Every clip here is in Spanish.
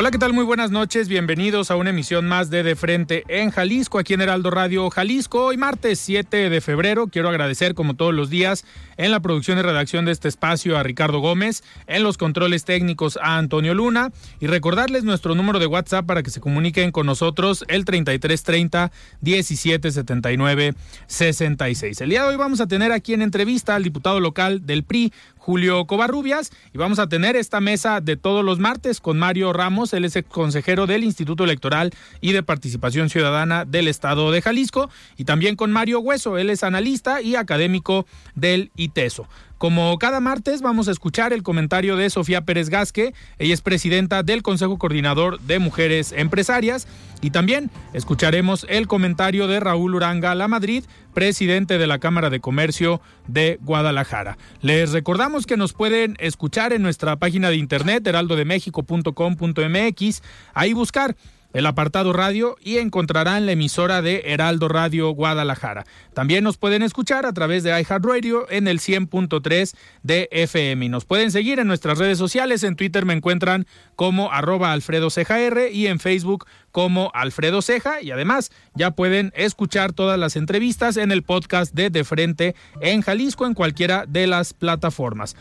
Hola, ¿qué tal? Muy buenas noches. Bienvenidos a una emisión más de De Frente en Jalisco, aquí en Heraldo Radio Jalisco. Hoy martes 7 de febrero. Quiero agradecer, como todos los días, en la producción y redacción de este espacio a Ricardo Gómez, en los controles técnicos a Antonio Luna y recordarles nuestro número de WhatsApp para que se comuniquen con nosotros, el 3330 1779 66. El día de hoy vamos a tener aquí en entrevista al diputado local del PRI, Julio Covarrubias, y vamos a tener esta mesa de todos los martes con Mario Ramos, él es ex consejero del Instituto Electoral y de Participación Ciudadana del Estado de Jalisco, y también con Mario Hueso, él es analista y académico del ITESO. Como cada martes vamos a escuchar el comentario de Sofía Pérez Gasque, ella es presidenta del Consejo Coordinador de Mujeres Empresarias. Y también escucharemos el comentario de Raúl Uranga La Madrid, presidente de la Cámara de Comercio de Guadalajara. Les recordamos que nos pueden escuchar en nuestra página de internet heraldodemexico.com.mx, ahí buscar el apartado radio y encontrarán la emisora de Heraldo Radio Guadalajara. También nos pueden escuchar a través de iHeartRadio en el 100.3 de FM. Y nos pueden seguir en nuestras redes sociales. En Twitter me encuentran como arroba Alfredo R y en Facebook como Alfredo Ceja. Y además ya pueden escuchar todas las entrevistas en el podcast de De Frente en Jalisco en cualquiera de las plataformas.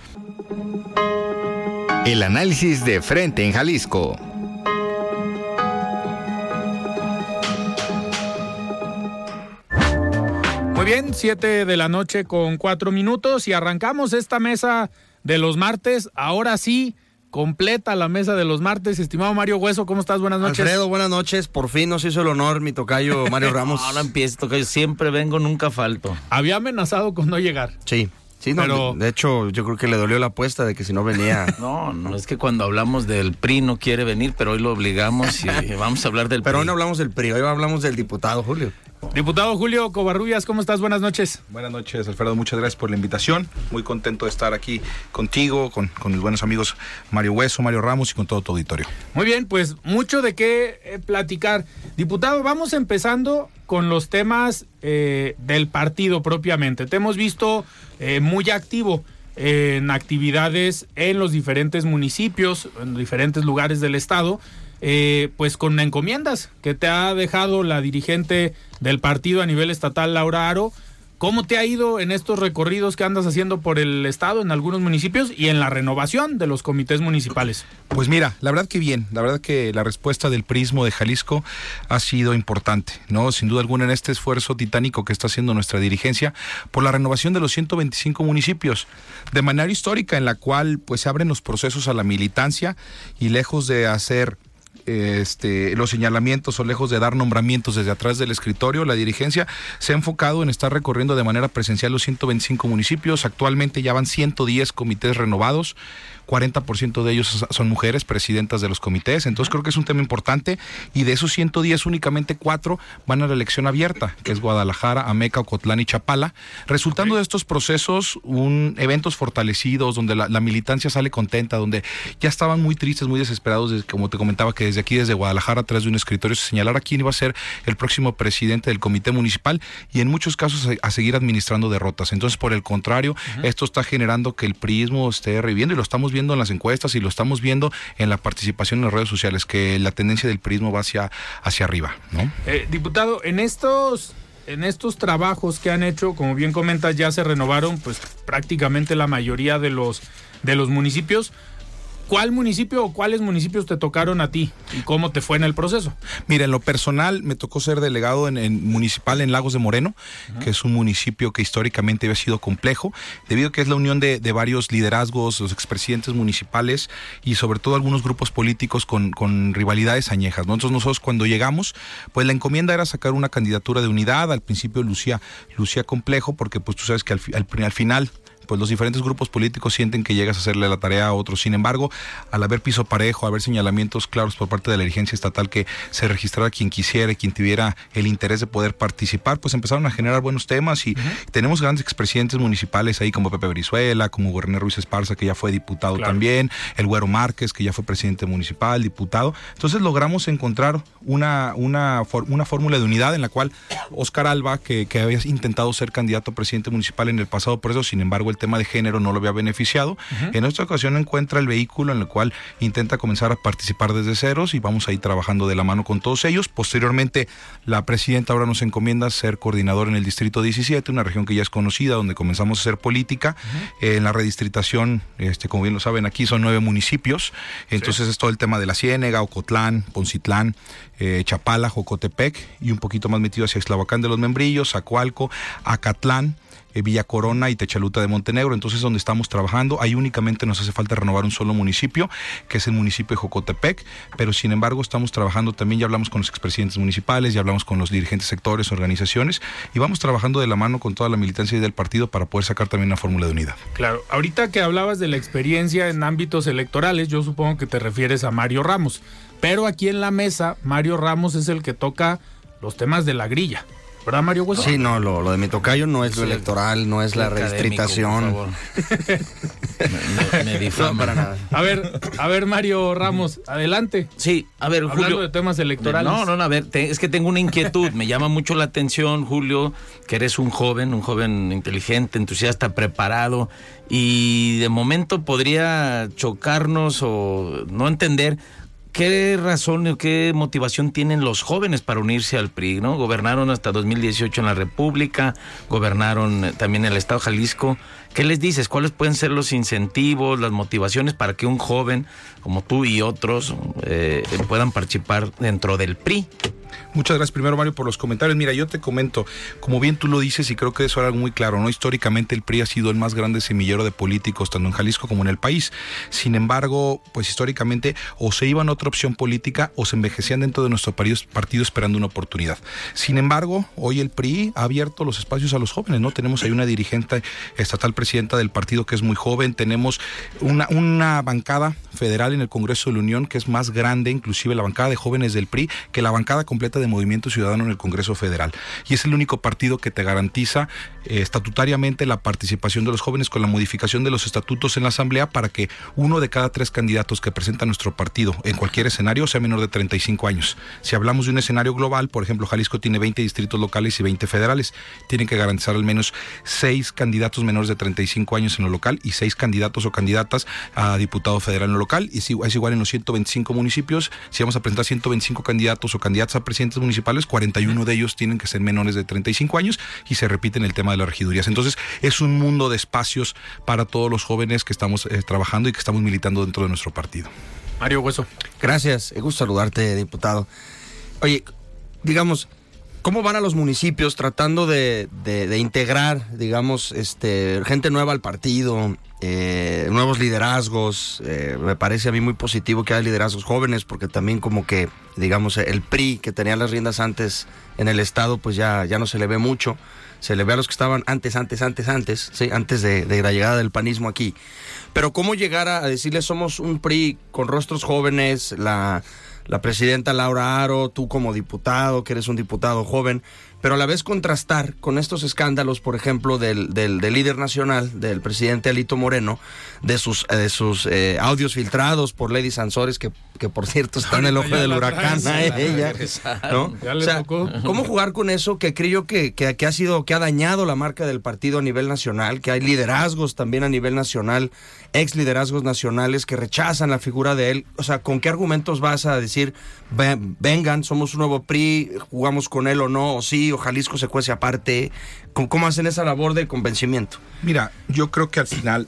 El análisis de Frente en Jalisco. Bien, siete de la noche con cuatro minutos y arrancamos esta mesa de los martes. Ahora sí, completa la mesa de los martes. Estimado Mario Hueso, ¿cómo estás? Buenas noches. Alfredo, buenas noches. Por fin nos hizo el honor mi tocayo Mario Ramos. Ahora empieza, tocayo. Siempre vengo, nunca falto. Había amenazado con no llegar. Sí. Sí, no, Pero- de, de hecho, yo creo que le dolió la apuesta de que si no venía. No, no, es que cuando hablamos del PRI no quiere venir, pero hoy lo obligamos y vamos a hablar del Pero PRI. hoy no hablamos del PRI, hoy hablamos del diputado Julio. Diputado Julio Covarrubias, ¿cómo estás? Buenas noches. Buenas noches, Alfredo. Muchas gracias por la invitación. Muy contento de estar aquí contigo, con, con mis buenos amigos Mario Hueso, Mario Ramos y con todo tu auditorio. Muy bien, pues mucho de qué eh, platicar. Diputado, vamos empezando con los temas eh, del partido propiamente. Te hemos visto eh, muy activo en actividades en los diferentes municipios, en diferentes lugares del estado, eh, pues con encomiendas que te ha dejado la dirigente del partido a nivel estatal, Laura Aro. ¿Cómo te ha ido en estos recorridos que andas haciendo por el estado en algunos municipios y en la renovación de los comités municipales? Pues mira, la verdad que bien, la verdad que la respuesta del Prismo de Jalisco ha sido importante, ¿no? Sin duda alguna en este esfuerzo titánico que está haciendo nuestra dirigencia por la renovación de los 125 municipios, de manera histórica en la cual pues se abren los procesos a la militancia y lejos de hacer este, los señalamientos o lejos de dar nombramientos desde atrás del escritorio, la dirigencia se ha enfocado en estar recorriendo de manera presencial los 125 municipios. Actualmente ya van 110 comités renovados. 40% de ellos son mujeres presidentas de los comités, entonces creo que es un tema importante. Y de esos 110 únicamente cuatro van a la elección abierta, que es Guadalajara, Ameca, Ocotlán y Chapala, resultando de estos procesos un eventos fortalecidos donde la, la militancia sale contenta, donde ya estaban muy tristes, muy desesperados, desde- como te comentaba que desde aquí desde Guadalajara atrás de un escritorio se señalara quién iba a ser el próximo presidente del comité municipal y en muchos casos a, a seguir administrando derrotas. Entonces, por el contrario, esto está generando que el prismo esté reviviendo y lo estamos viendo en las encuestas y lo estamos viendo en la participación en las redes sociales, que la tendencia del prismo va hacia, hacia arriba, ¿no? Eh, diputado, en estos en estos trabajos que han hecho, como bien comentas, ya se renovaron pues prácticamente la mayoría de los de los municipios. ¿Cuál municipio o cuáles municipios te tocaron a ti y cómo te fue en el proceso? Mira, en lo personal me tocó ser delegado en, en municipal en Lagos de Moreno, que es un municipio que históricamente había sido complejo, debido a que es la unión de, de varios liderazgos, los expresidentes municipales y sobre todo algunos grupos políticos con, con rivalidades añejas. ¿no? Entonces nosotros cuando llegamos, pues la encomienda era sacar una candidatura de unidad, al principio lucía, lucía complejo, porque pues tú sabes que al, fi- al, al final pues los diferentes grupos políticos sienten que llegas a hacerle la tarea a otros. Sin embargo, al haber piso parejo, haber señalamientos claros por parte de la dirigencia estatal que se registrara quien quisiera, quien tuviera el interés de poder participar, pues empezaron a generar buenos temas y tenemos grandes expresidentes municipales ahí como Pepe Brizuela, como Guerrero Ruiz Esparza, que ya fue diputado Claro. también, el Güero Márquez, que ya fue presidente municipal, diputado. Entonces logramos encontrar una, una, una fórmula de unidad en la cual Oscar Alba, que, que había intentado ser candidato a presidente municipal en el pasado por eso, sin embargo el tema de género no lo había beneficiado. En esta ocasión encuentra el vehículo en el cual intenta comenzar a participar desde ceros y vamos a ir trabajando de la mano con todos ellos. Posteriormente, la presidenta ahora nos encomienda ser coordinador en el Distrito 17, una región que ya es conocida, donde comenzamos a hacer política. Eh, en la redistritación, este, como bien lo saben, aquí son nueve municipios. Entonces es todo el tema de la Ciénega, Ocotlán, Poncitlán, eh, Chapala, Jocotepec y un poquito más metido hacia Eslavacán de los Membrillos, Zacualco, Acatlán eh, Villa Corona y Techaluta de Montenegro. Entonces, donde estamos trabajando, ahí únicamente nos hace falta renovar un solo municipio, que es el municipio de Jocotepec, pero sin embargo estamos trabajando también, ya hablamos con los expresidentes municipales, ya hablamos con los dirigentes sectores, organizaciones, y vamos trabajando de la mano con toda la militancia del partido para poder sacar también una fórmula de unidad. Claro, ahorita que hablabas de la experiencia en ámbitos electorales, yo supongo que te refieres a Mario Ramos, pero aquí en la mesa, Mario Ramos es el que toca los temas de la grilla. ¿Verdad, Mario Hueso? Sí, no, lo, lo de mi tocayo no es lo Sí. electoral, no es la redistritación. me, me- me No, para nada. A ver, a ver, Mario Ramos, adelante. Sí, a ver, Hablando Julio. de temas electorales. No, no, no, a ver, te- es que tengo una inquietud. Me llama mucho la atención, Julio, que eres un joven, un joven inteligente, entusiasta, preparado, y de momento podría chocarnos o no entender. ¿Qué razón o qué motivación tienen los jóvenes para unirse al PRI? ¿no? Gobernaron hasta 2018 en la República, gobernaron también el Estado de Jalisco. ¿Qué les dices? ¿Cuáles pueden ser los incentivos, las motivaciones para que un joven como tú y otros eh, puedan participar dentro del PRI? Muchas gracias primero Mario por los comentarios. Mira, yo te comento, como bien tú lo dices y creo que eso era algo muy claro, ¿no? Históricamente el PRI ha sido el más grande semillero de políticos tanto en Jalisco como en el país. Sin embargo, pues históricamente o se iban a otra opción política o se envejecían dentro de nuestro partido, esperando una oportunidad. Sin embargo, hoy el PRI ha abierto los espacios a los jóvenes, ¿no? Tenemos ahí una dirigente estatal del partido que es muy joven, tenemos una, una bancada federal en el Congreso de la Unión que es más grande, inclusive la bancada de jóvenes del PRI, que la bancada completa de Movimiento Ciudadano en el Congreso Federal. Y es el único partido que te garantiza eh, estatutariamente la participación de los jóvenes con la modificación de los estatutos en la Asamblea para que uno de cada tres candidatos que presenta nuestro partido en cualquier escenario sea menor de 35 años. Si hablamos de un escenario global, por ejemplo, Jalisco tiene 20 distritos locales y 20 federales. Tienen que garantizar al menos seis candidatos menores de 35 años en lo local y seis candidatos o candidatas a diputado federal en lo local. Y es igual en los 125 municipios. Si vamos a presentar 125 candidatos o candidatas a presidentes municipales, 41 de ellos tienen que ser menores de 35 años y se repite en el tema de las regidurías. Entonces, es un mundo de espacios para todos los jóvenes que estamos eh, trabajando y que estamos militando dentro de nuestro partido. Mario Hueso. Gracias, es gusto saludarte, diputado. Oye, digamos, ¿cómo van a los municipios tratando de, de- integrar, digamos, este, gente nueva al partido, eh, nuevos liderazgos? Eh, me parece a mí muy positivo que haya liderazgos jóvenes, porque también como que, digamos, el PRI, que tenía las riendas antes en el Estado, pues ya, ya no se le ve mucho. Se le ve a los que estaban antes, antes, antes, antes, sí, antes de, la llegada del panismo aquí. Pero cómo llegar a, a decirles somos un PRI con rostros jóvenes, la, la presidenta Laura Aro, tú como diputado, que eres un diputado joven, pero a la vez contrastar con estos escándalos, por ejemplo, del, del, del líder nacional, del presidente Alito Moreno, de sus, eh, de sus eh, audios filtrados por Lady Sansores, que, que por cierto está en el ojo del huracán a ella. ¿no? O sea. ¿Cómo jugar con eso que creo que, que, que ha sido, que ha dañado la marca del partido a nivel nacional, que hay liderazgos también a nivel nacional, ex liderazgos nacionales que rechazan la figura de él? O sea, ¿con qué argumentos vas a decir, "Ven- vengan, somos un nuevo PRI, jugamos con él o no, o sí o Jalisco se cuece aparte? ¿Cómo, cómo hacen esa labor de convencimiento? Mira, yo creo que al final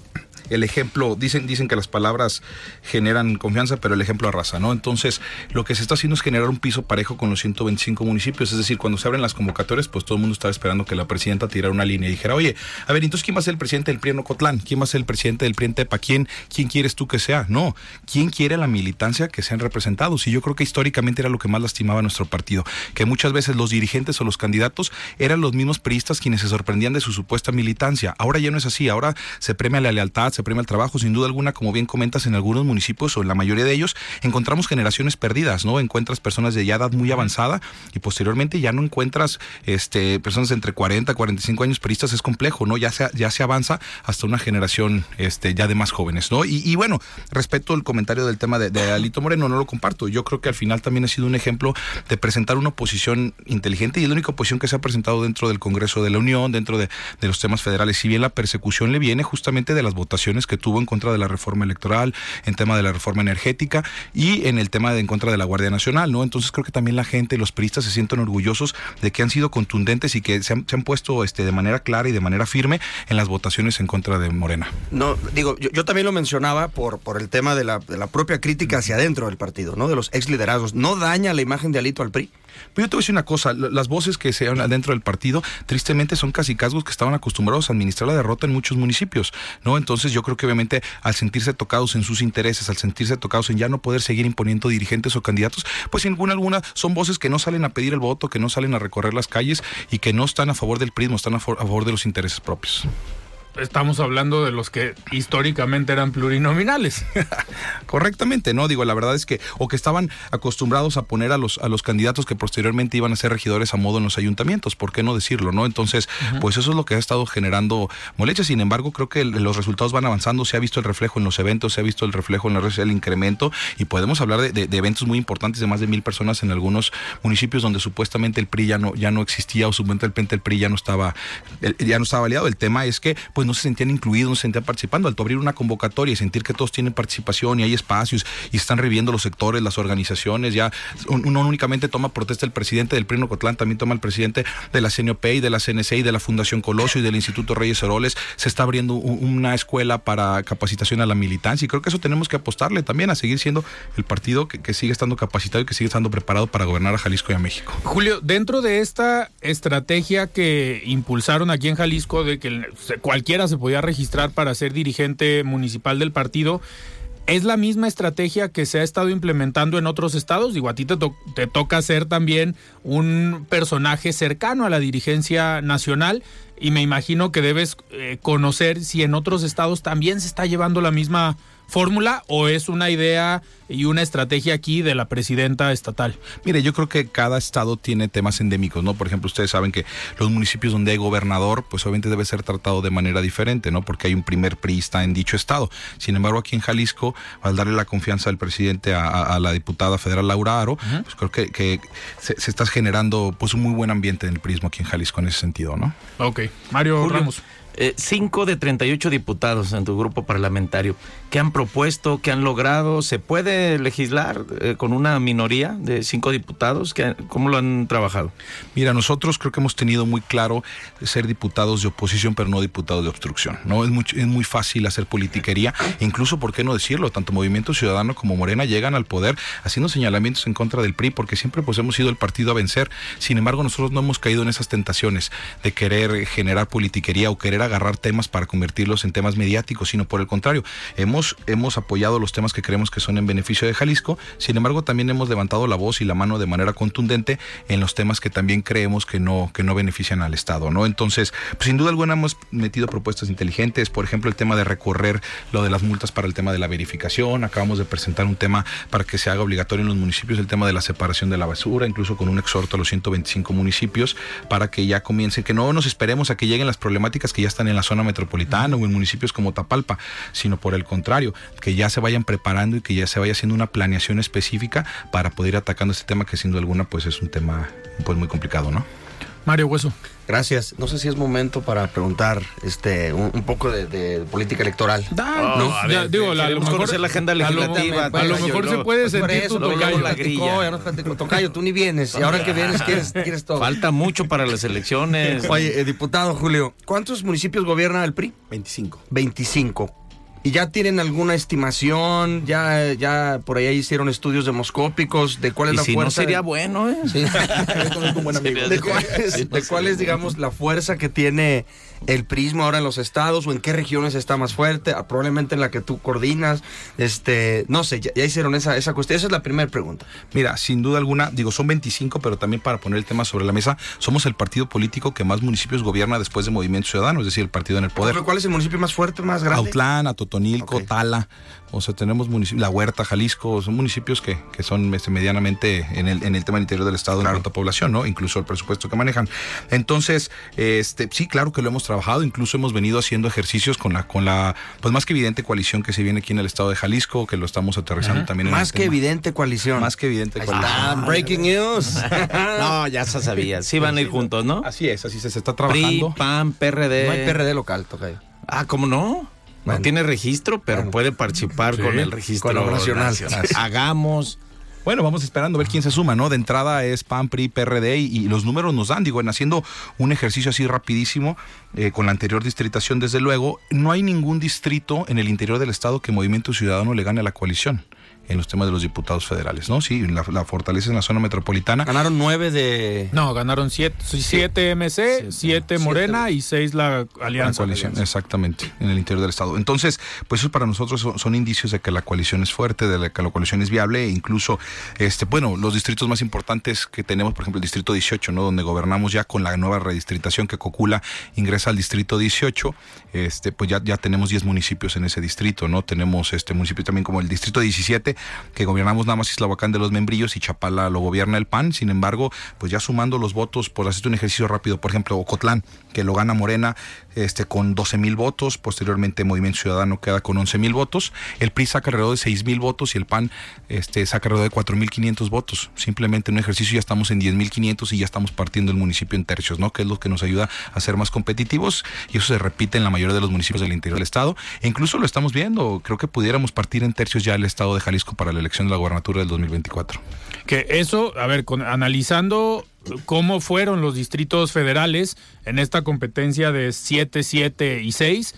el ejemplo, dicen, dicen que las palabras generan confianza, pero el ejemplo arrasa, ¿no? Entonces, lo que se está haciendo es generar un piso parejo con los 125 municipios, es decir, cuando se abren las convocatorias, pues todo el mundo estaba esperando que la presidenta tirara una línea y dijera, oye, a ver, entonces, ¿quién va a ser el presidente del PRI en Ocotlán? ¿Quién va a ser el presidente del PRI en Tepa? ¿Quién, ¿Quién quieres tú que sea? No, ¿quién quiere la militancia que sean representados? Y yo creo que históricamente era lo que más lastimaba nuestro partido, que muchas veces los dirigentes o los candidatos eran los mismos priistas quienes se sorprendían de su supuesta militancia. Ahora ya no es así, ahora se premia la lealtad, se premia el trabajo, sin duda alguna, como bien comentas, en algunos municipios o en la mayoría de ellos, encontramos generaciones perdidas, ¿no? Encuentras personas de ya edad muy avanzada y posteriormente ya no encuentras este, personas entre 40, 45 años peristas, es complejo, ¿no? Ya se, ya se avanza hasta una generación este, ya de más jóvenes, ¿no? Y, y bueno, respecto al comentario del tema de, de, Alito Moreno, no lo comparto. Yo creo que al final también ha sido un ejemplo de presentar una oposición inteligente y es la única oposición que se ha presentado dentro del Congreso de la Unión, dentro de, de los temas federales. Si bien la persecución le viene justamente de las votaciones que tuvo en contra de la reforma electoral, en tema de la reforma energética y en el tema de en contra de la Guardia Nacional, ¿no? Entonces creo que también la gente, los priistas se sienten orgullosos de que han sido contundentes y que se han, puesto este, de manera clara y de manera firme en las votaciones en contra de Morena. No, digo, yo, yo también lo mencionaba por, por el tema de la, de la propia crítica hacia adentro del partido, ¿no? De los ex liderazgos. ¿No daña la imagen de Alito al PRI? Pero yo te voy a decir una cosa, las voces que se oyen dentro del partido, tristemente son casi casgos que estaban acostumbrados a administrar la derrota en muchos municipios, ¿no? Entonces yo creo que obviamente al sentirse tocados en sus intereses, al sentirse tocados en ya no poder seguir imponiendo dirigentes o candidatos, pues sin ninguna alguna son voces que no salen a pedir el voto, que no salen a recorrer las calles y que no están a favor del prismo, están a favor de los intereses propios estamos hablando de los que históricamente eran plurinominales. Correctamente, ¿no? Digo, la verdad es que, o que estaban acostumbrados a poner a los, a los candidatos que posteriormente iban a ser regidores a modo en los ayuntamientos, ¿por qué no decirlo, no? Entonces, uh -huh. pues eso es lo que ha estado generando molestias. Sin embargo, creo que los resultados van avanzando, se ha visto el reflejo en los eventos, se ha visto el reflejo en la red el incremento, y podemos hablar de, de, de, eventos muy importantes de más de mil personas en algunos municipios donde supuestamente el PRI ya no, ya no existía, o supuestamente el PRI ya no estaba, ya no estaba aliado. El tema es que, pues no se sentían incluidos, no se sentían participando. Al abrir una convocatoria y sentir que todos tienen participación y hay espacios y están reviviendo los sectores, las organizaciones, ya uno únicamente toma protesta el presidente del PRI Cotlán, también toma el presidente de la CNOP y de la CNC y de la Fundación Colosio y del Instituto Reyes Heroles. Se está abriendo una escuela para capacitación a la militancia y creo que eso tenemos que apostarle también a seguir siendo el partido que, sigue estando capacitado y que sigue estando preparado para gobernar a Jalisco y a México. Julio, dentro de esta estrategia que impulsaron aquí en Jalisco de que cualquiera se podía registrar para ser dirigente municipal del partido. ¿Es la misma estrategia que se ha estado implementando en otros estados? Digo, a ti te, te toca ser también un personaje cercano a la dirigencia nacional y me imagino que debes eh, conocer si en otros estados también se está llevando la misma fórmula o es una idea y una estrategia aquí de la presidenta estatal? Mire, yo creo que cada estado tiene temas endémicos, ¿no? Por ejemplo, ustedes saben que los municipios donde hay gobernador, pues obviamente debe ser tratado de manera diferente, ¿no? Porque hay un primer priista en dicho estado. Sin embargo, aquí en Jalisco, al darle la confianza al presidente a, a, a la diputada federal Laura Aro, uh -huh. pues creo que, que se, se, está generando pues un muy buen ambiente en el prismo aquí en Jalisco en ese sentido, ¿no? Ok. Mario Julio. Ramos. Eh, cinco de 38 diputados en tu grupo parlamentario. ¿Qué han propuesto? ¿Qué han logrado? ¿Se puede legislar eh, con una minoría de cinco diputados? ¿Qué, ¿Cómo lo han trabajado? Mira, nosotros creo que hemos tenido muy claro ser diputados de oposición, pero no diputados de obstrucción. No es muy, es muy fácil hacer politiquería, incluso, ¿por qué no decirlo? Tanto Movimiento Ciudadano como Morena llegan al poder haciendo señalamientos en contra del PRI, porque siempre pues hemos sido el partido a vencer. Sin embargo, nosotros no hemos caído en esas tentaciones de querer generar politiquería o querer agarrar temas para convertirlos en temas mediáticos, sino por el contrario, hemos, hemos apoyado los temas que creemos que son en beneficio de Jalisco, sin embargo también hemos levantado la voz y la mano de manera contundente en los temas que también creemos que no, que no benefician al Estado, ¿no? Entonces, pues, sin duda alguna hemos metido propuestas inteligentes, por ejemplo, el tema de recorrer lo de las multas para el tema de la verificación, acabamos de presentar un tema para que se haga obligatorio en los municipios el tema de la separación de la basura, incluso con un exhorto a los 125 municipios para que ya comience, que no nos esperemos a que lleguen las problemáticas que ya están en la zona metropolitana o en municipios como Tapalpa, sino por el contrario, que ya se vayan preparando y que ya se vaya haciendo una planeación específica para poder ir atacando este tema que sin duda alguna pues es un tema pues muy complicado, ¿no? Mario Hueso. Gracias. No sé si es momento para preguntar este un, un poco de, de política electoral. Da, No, a ya, ver, digo, la- a lo mejor- la agenda a legislativa. a lo mejor se puede Pues sentir eso, tu tocayo. la la grilla. grilla. ya nos platicó, tocayo, tú ni vienes. Y ahora que vienes, quieres, quieres todo. Falta mucho para las elecciones. Oye, eh, diputado Julio, ¿cuántos municipios gobierna el PRI? 25. 25. ¿Y ya tienen alguna estimación? ¿Ya, ya por ahí hicieron estudios demoscópicos de cuál es y la si fuerza? no sería de- bueno, ¿eh? Sí. ¿De cuál es, de cuál es, digamos, la fuerza que tiene el prismo ahora en los estados o en qué regiones está más fuerte? Ah, Probablemente en la que tú coordinas. Este, no sé, ya, ya hicieron esa, esa cuestión. Esa es la primera pregunta. Mira, sin duda alguna, digo, son 25, pero también para poner el tema sobre la mesa, somos el partido político que más municipios gobierna después de Movimiento Ciudadano, es decir, el partido en el poder. ¿Cuál es el municipio más fuerte, más grande? Autlán, Atotonilco. Tala, o sea, tenemos municipios, La Huerta, Jalisco, son municipios que, que son este, medianamente en el, en el tema del interior del estado en cuanto a población, ¿no? Incluso el presupuesto que manejan. Entonces, este, sí, claro que lo hemos trabajado, incluso hemos venido haciendo ejercicios con la, con la, pues más que evidente coalición que se viene aquí en el estado de Jalisco, que lo estamos aterrizando también en Más el que tema. evidente coalición. Más que evidente Ahí coalición. está, breaking news. No, ya se sabía. Sí van a ir juntos, ¿no? Así es, así se, se está PRI, trabajando. PAN, PRD. No hay PRD local, tocayo. Ah, ¿cómo no? Bueno. No tiene registro, pero Bueno. puede participar Sí, con el registro lo nacional. Hagamos. Bueno, vamos esperando a ver quién se suma, ¿no? De entrada es PAN, PRI, PRD y, y los números nos dan, digo, en haciendo un ejercicio así rapidísimo eh, con la anterior distritación, desde luego, no hay ningún distrito en el interior del estado que Movimiento Ciudadano le gane a la coalición en los temas de los diputados federales, ¿no? Sí, la, la fortaleza en la zona metropolitana. Ganaron nueve de. No, ganaron siete, siete MC, siete Morena y seis la La Alianza. coalición, exactamente, en el interior del Estado. Entonces, pues eso para nosotros son, son indicios de que la coalición es fuerte, de la- que la coalición es viable, e incluso, este, bueno, los distritos más importantes que tenemos, por ejemplo, el distrito 18, ¿no? Donde gobernamos ya con la nueva redistritación que Cocula ingresa al distrito 18, este, pues ya, ya tenemos 10 municipios en ese distrito, ¿no? Tenemos este municipio también como el distrito 17, que gobernamos nada más Islahuacán de los Membrillos y Chapala lo gobierna el PAN, sin embargo, pues ya sumando los votos, por hacer un ejercicio rápido, por ejemplo, Ocotlán, que lo gana Morena este, con 12 mil votos, posteriormente Movimiento Ciudadano queda con 11 mil votos, el PRI saca alrededor de 6 mil votos y el PAN este, saca alrededor de 4 mil 500 votos. Simplemente en un ejercicio ya estamos en 10 mil 500 y ya estamos partiendo el municipio en tercios, ¿no? Que es lo que nos ayuda a ser más competitivos y eso se repite en la mayoría de los municipios del interior del estado. E incluso lo estamos viendo, creo que pudiéramos partir en tercios ya el estado de Jalisco para la elección de la gubernatura del 2024. Que eso, a ver, con- analizando cómo fueron los distritos federales en esta competencia de 7, 7 y 6,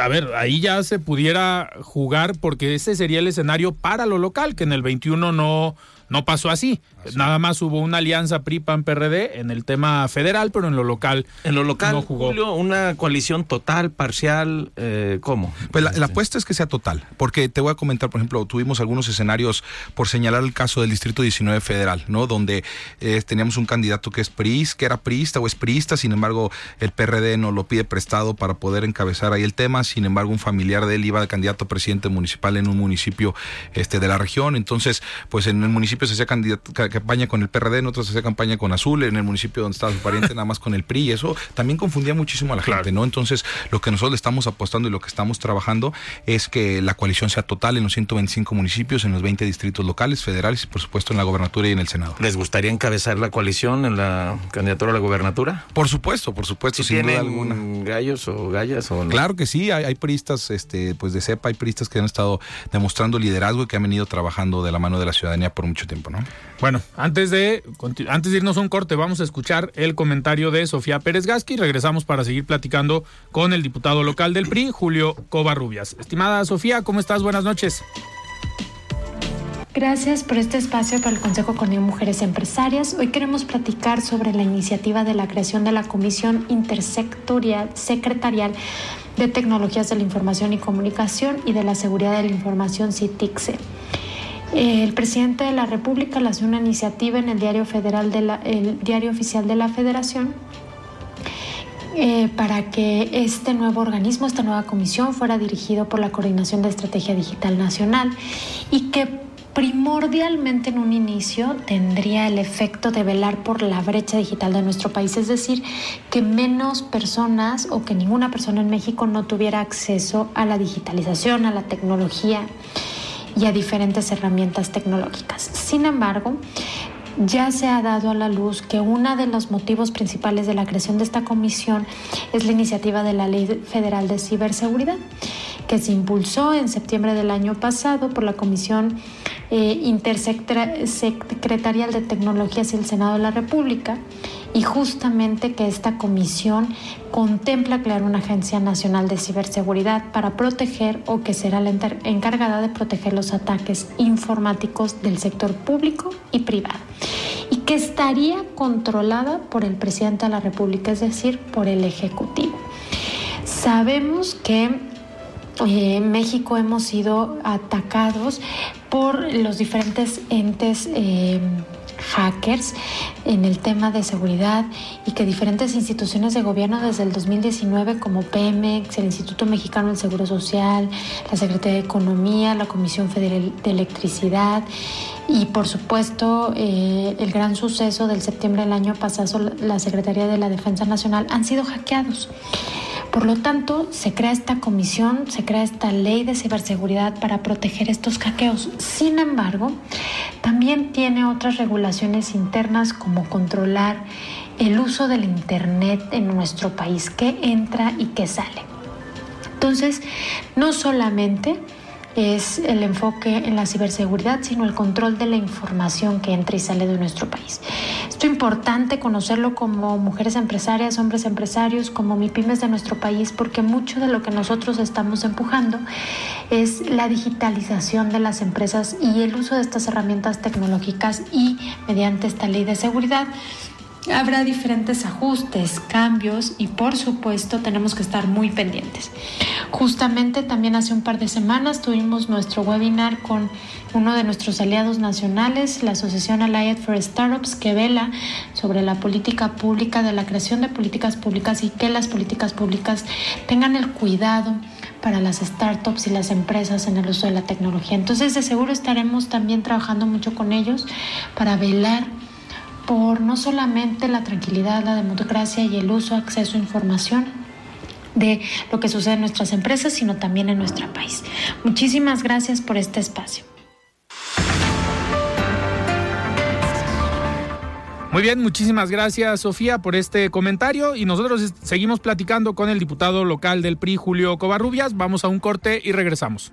a ver, ahí ya se pudiera jugar porque ese sería el escenario para lo local, que en el 21 no, no pasó así. Nada más hubo una alianza PRI-PAN-PRD en el tema federal, pero en lo local En lo local, no jugó. Julio, una coalición total, parcial, eh, ¿cómo? Pues la, la apuesta es que sea total, porque te voy a comentar, por ejemplo, tuvimos algunos escenarios, por señalar el caso del Distrito 19 Federal, ¿no? Donde eh, teníamos un candidato que es PRIS, que era priista o es priista, sin embargo, el PRD no lo pide prestado para poder encabezar ahí el tema, sin embargo, un familiar de él iba de candidato a presidente municipal en un municipio este, de la región, entonces, pues en el municipio se hacía candidato, ca- campaña con el PRD, en otros se hacía campaña con Azul, en el municipio donde estaba su pariente nada más con el PRI, y eso también confundía muchísimo a la gente, ¿no? Entonces, lo que nosotros le estamos apostando y lo que estamos trabajando es que la coalición sea total en los 125 municipios, en los 20 distritos locales, federales y por supuesto en la gobernatura y en el Senado. ¿Les gustaría encabezar la coalición en la candidatura a la gubernatura? Por supuesto, por supuesto, ¿Si sin duda tienen alguna. gallos o gallas o no? Claro que sí, hay, hay priistas este, pues de cepa, hay priistas que han estado demostrando liderazgo y que han venido trabajando de la mano de la ciudadanía por mucho tiempo, ¿no? Bueno, antes de, antes de irnos a un corte, vamos a escuchar el comentario de Sofía Pérez Gasqui regresamos para seguir platicando con el diputado local del PRI, Julio Covarrubias. Estimada Sofía, ¿cómo estás? Buenas noches. Gracias por este espacio para el Consejo Coneo Mujeres Empresarias. Hoy queremos platicar sobre la iniciativa de la creación de la Comisión Intersectorial Secretarial de Tecnologías de la Información y Comunicación y de la Seguridad de la Información CITICSE. El presidente de la República lanzó una iniciativa en el Diario Federal de la, el Diario Oficial de la Federación eh, para que este nuevo organismo, esta nueva comisión, fuera dirigido por la Coordinación de Estrategia Digital Nacional y que primordialmente en un inicio tendría el efecto de velar por la brecha digital de nuestro país, es decir, que menos personas o que ninguna persona en México no tuviera acceso a la digitalización, a la tecnología y a diferentes herramientas tecnológicas. Sin embargo, ya se ha dado a la luz que uno de los motivos principales de la creación de esta comisión es la iniciativa de la Ley Federal de Ciberseguridad, que se impulsó en septiembre del año pasado por la Comisión eh, Intersecretarial de Tecnologías y el Senado de la República y justamente que esta comisión contempla crear una agencia nacional de ciberseguridad para proteger o que será la encargada de proteger los ataques informáticos del sector público y privado y que estaría controlada por el presidente de la República, es decir, por el Ejecutivo. Sabemos que eh, en México hemos sido atacados por los diferentes entes eh, hackers en el tema de seguridad y que diferentes instituciones de gobierno desde el 2019 como Pemex, el Instituto Mexicano del Seguro Social, la Secretaría de Economía, la Comisión Federal de Electricidad y por supuesto eh, el gran suceso del septiembre del año pasado, la Secretaría de la Defensa Nacional, han sido hackeados. Por lo tanto, se crea esta comisión, se crea esta ley de ciberseguridad para proteger estos hackeos. Sin embargo, también tiene otras regulaciones internas como controlar el uso del Internet en nuestro país, qué entra y qué sale. Entonces, no solamente es el enfoque en la ciberseguridad, sino el control de la información que entra y sale de nuestro país. Esto es importante conocerlo como mujeres empresarias, hombres empresarios, como MIPIMES de nuestro país, porque mucho de lo que nosotros estamos empujando es la digitalización de las empresas y el uso de estas herramientas tecnológicas y mediante esta ley de seguridad Habrá diferentes ajustes, cambios y por supuesto tenemos que estar muy pendientes. Justamente también hace un par de semanas tuvimos nuestro webinar con uno de nuestros aliados nacionales, la Asociación Allied for Startups, que vela sobre la política pública, de la creación de políticas públicas y que las políticas públicas tengan el cuidado para las startups y las empresas en el uso de la tecnología. Entonces, de seguro estaremos también trabajando mucho con ellos para velar por no solamente la tranquilidad, la democracia y el uso, acceso a información de lo que sucede en nuestras empresas, sino también en nuestro país. Muchísimas gracias por este espacio. Muy bien, muchísimas gracias Sofía por este comentario y nosotros seguimos platicando con el diputado local del PRI, Julio Covarrubias. Vamos a un corte y regresamos.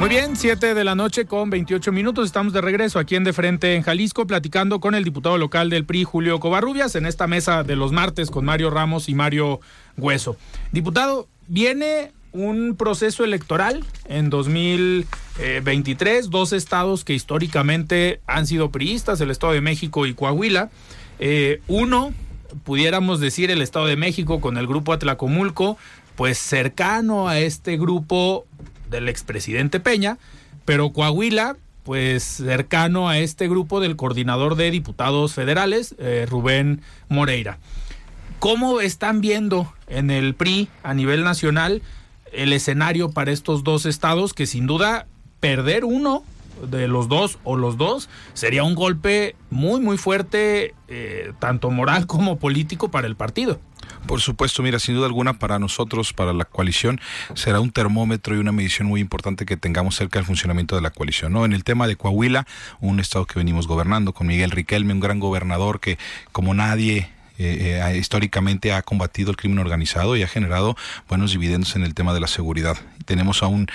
Muy bien, 7 de la noche con 28 minutos. Estamos de regreso aquí en De Frente en Jalisco, platicando con el diputado local del PRI, Julio Covarrubias, en esta mesa de los martes con Mario Ramos y Mario Hueso. Diputado, viene un proceso electoral en 2023, dos estados que históricamente han sido priistas, el Estado de México y Coahuila. Eh, uno, pudiéramos decir el Estado de México con el grupo Atlacomulco, pues cercano a este grupo del expresidente Peña, pero Coahuila, pues cercano a este grupo del coordinador de diputados federales, eh, Rubén Moreira. ¿Cómo están viendo en el PRI a nivel nacional el escenario para estos dos estados que sin duda perder uno de los dos o los dos sería un golpe muy muy fuerte eh, tanto moral como político para el partido? Por supuesto, mira, sin duda alguna para nosotros, para la coalición, será un termómetro y una medición muy importante que tengamos cerca del funcionamiento de la coalición. ¿no? En el tema de Coahuila, un estado que venimos gobernando con Miguel Riquelme, un gran gobernador que como nadie eh, eh, históricamente ha combatido el crimen organizado y ha generado buenos dividendos en el tema de la seguridad. Tenemos a un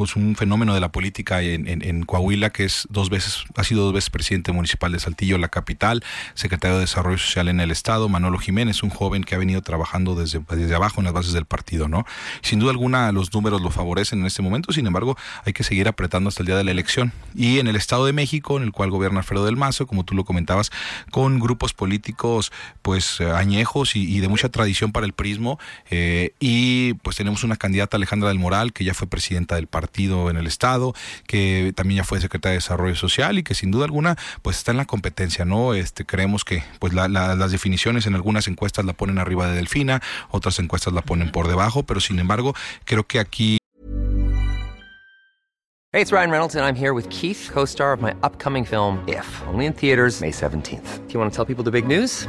pues un fenómeno de la política en, en, Coahuila, que es dos veces, ha sido dos veces presidente municipal de Saltillo, la capital, secretario de Desarrollo Social en el Estado, Manolo Jiménez, un joven que ha venido trabajando desde, desde abajo en las bases del partido, ¿no? Sin duda alguna los números lo favorecen en este momento, sin embargo, hay que seguir apretando hasta el día de la elección. Y en el Estado de México, en el cual gobierna Alfredo del Mazo, como tú lo comentabas, con grupos políticos pues añejos y, de mucha tradición para el prismo, eh, y pues tenemos una candidata Alejandra del Moral, que ya fue presidenta del partido partido en el Estado, que también ya fue secretaria de Desarrollo Social y que sin duda alguna pues está en la competencia, ¿no? Este, creemos que pues las definiciones en algunas encuestas la ponen arriba de Delfina, otras encuestas la ponen por debajo, pero sin embargo creo que aquí... Hey, it's Ryan Reynolds and I'm here with Keith, co-star of my upcoming film If, only in theaters May 17th. Do you want to tell people the big news?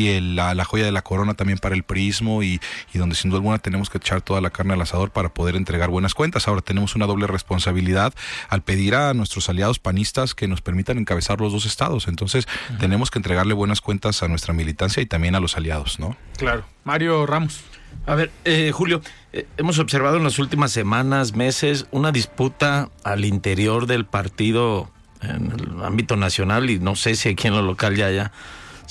Y la, joya de la corona también para el prismo y, donde sin duda alguna tenemos que echar toda la carne al asador para poder entregar buenas cuentas. Ahora tenemos una doble responsabilidad al pedir a nuestros aliados panistas que nos permitan encabezar los dos estados. Entonces tenemos que entregarle buenas cuentas a nuestra militancia y también a los aliados, ¿no? Claro. Mario Ramos. A ver, eh, Julio, eh, hemos observado en las últimas semanas, meses, una disputa al interior del partido en el ámbito nacional y no sé si aquí en lo local ya haya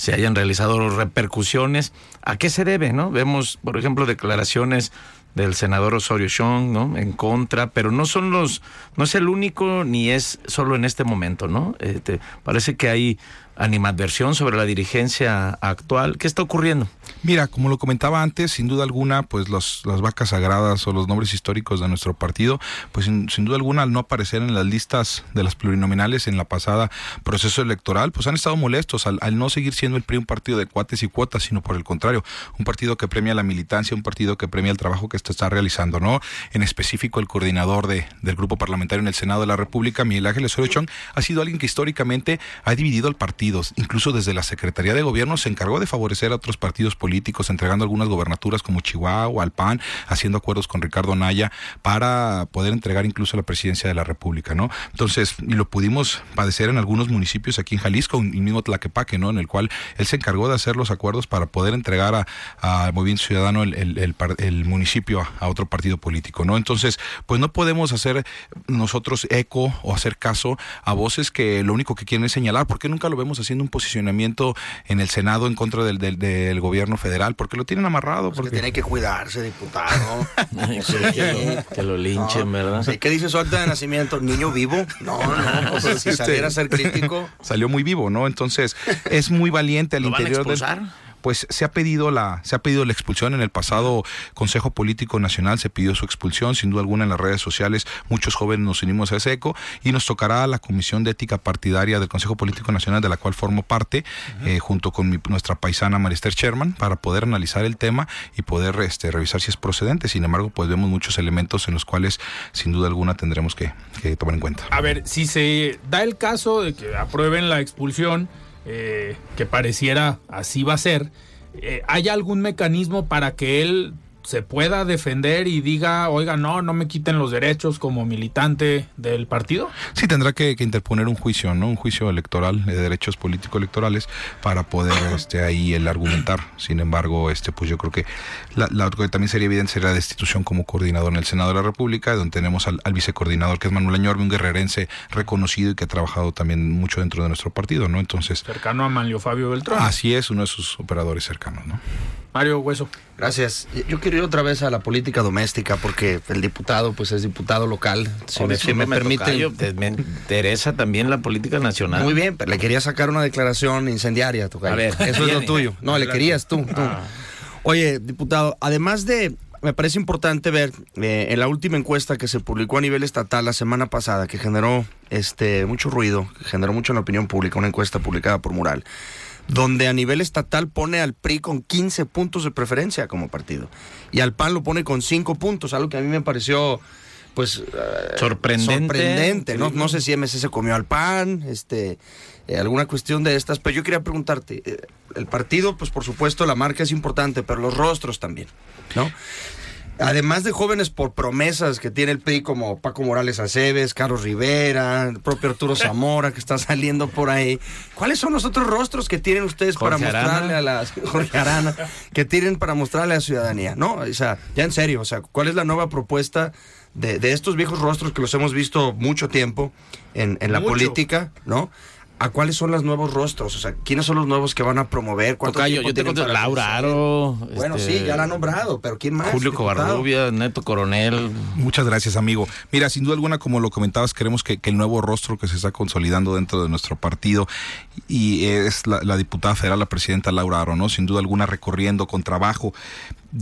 se hayan realizado repercusiones. ¿A qué se debe? ¿no? Vemos, por ejemplo, declaraciones del senador Osorio Chong, ¿no? En contra, pero no son los, no es el único ni es solo en este momento, ¿no? Este, parece que hay animadversión sobre la dirigencia actual. ¿Qué está ocurriendo? Mira, como lo comentaba antes, sin duda alguna, pues los, las vacas sagradas o los nombres históricos de nuestro partido, pues sin, duda alguna al no aparecer en las listas de las plurinominales en la pasada proceso electoral, pues han estado molestos al, no seguir siendo el PRI un partido de cuates y cuotas, sino por el contrario, un partido que premia la militancia, un partido que premia el trabajo que se está realizando, ¿no? En específico el coordinador de, del grupo parlamentario en el Senado de la República, Miguel Ángel Osorio Chong, ha sido alguien que históricamente ha dividido el partido incluso desde la Secretaría de Gobierno se encargó de favorecer a otros partidos políticos, entregando algunas gobernaturas como Chihuahua, al PAN, haciendo acuerdos con Ricardo Naya para poder entregar incluso la presidencia de la República, ¿no? Entonces, y lo pudimos padecer en algunos municipios aquí en Jalisco, el mismo Tlaquepaque, ¿no? En el cual él se encargó de hacer los acuerdos para poder entregar a, a Movimiento Ciudadano el, municipio a, a otro partido político, ¿no? Entonces, pues no podemos hacer nosotros eco o hacer caso a voces que lo único que quieren es señalar, porque nunca lo vemos haciendo un posicionamiento en el Senado en contra del, del, gobierno federal, porque lo tienen amarrado. Pues porque tiene que cuidarse, diputado. que, lo, linchen, ¿verdad? ¿Qué dice su acta de nacimiento? ¿Niño vivo? No, no, pues, si saliera a ser crítico. Salió muy vivo, ¿no? Entonces, es muy valiente al ¿Lo interior van a del pues se ha pedido la se ha pedido la expulsión. En el pasado Consejo Político Nacional se pidió su expulsión sin duda alguna en las redes sociales. Muchos jóvenes nos unimos a ese eco y nos tocará la Comisión de Ética Partidaria del Consejo Político Nacional de la cual formo parte eh, junto con nuestra paisana Marister Sherman para poder analizar el tema y poder este, revisar si es procedente. Sin embargo pues vemos muchos elementos en los cuales sin duda alguna tendremos que, que tomar en cuenta. A ver si se da el caso de que aprueben la expulsión eh, que pareciera así va a ser, eh, ¿hay algún mecanismo para que él se pueda defender y diga, oiga, no, no me quiten los derechos como militante del partido? Sí, tendrá que, interponer un juicio, ¿no? Un juicio electoral de derechos político-electorales para poder este, ahí el argumentar. Sin embargo, este, pues yo creo que la, la que también sería evidente sería la destitución como coordinador en el Senado de la República, donde tenemos al, vicecoordinador que es Manuel Añorbe, un guerrerense reconocido y que ha trabajado también mucho dentro de nuestro partido, ¿no? Entonces. Cercano a Manlio Fabio Beltrán. Así es, uno de sus operadores cercanos, ¿no? Mario Hueso. Gracias. Yo quiero ir otra vez a la política doméstica porque el diputado pues es diputado local. Si me, permite. me interesa también la política nacional. Muy bien, pero le quería sacar una declaración incendiaria, tocayo. A ver, eso es lo tuyo. No, le querías tú. Ah. Oye, diputado, además de me parece importante ver eh, en la última encuesta que se publicó a nivel estatal la semana pasada, que generó este mucho ruido, generó mucho en la opinión pública, una encuesta publicada por Mural donde a nivel estatal pone al PRI con 15 puntos de preferencia como partido y al PAN lo pone con 5 puntos, algo que a mí me pareció pues eh, Sorprendente. sorprendente. No, no sé si MC se comió al pan, este, eh, alguna cuestión de estas, pero yo quería preguntarte, eh, el partido, pues por supuesto la marca es importante, pero los rostros también, ¿no? Además de jóvenes por promesas que tiene el PRI como Paco Morales Aceves, Carlos Rivera, el propio Arturo Zamora que está saliendo por ahí, ¿cuáles son los otros rostros que tienen ustedes para Arana. mostrarle a la Jorge Arana, que tienen para mostrarle a la ciudadanía? No, o sea, ya en serio, o sea, ¿cuál es la nueva propuesta de, de estos viejos rostros que los hemos visto mucho tiempo en, en la Mucho. política, ¿no? ¿A cuáles son los nuevos rostros? O sea, ¿quiénes son los nuevos que van a promover? ¿Cuánto Tocayo, yo te Laura? Aro. Bueno, este, sí, ya la han nombrado, pero ¿quién más? Julio? Covarrubia, Neto Coronel. Muchas gracias, amigo. Mira, sin duda alguna, como lo comentabas, queremos que, que el nuevo rostro que se está consolidando dentro de nuestro partido y es la, la diputada federal, la presidenta Laura Aro, ¿no? Sin duda alguna, recorriendo con trabajo.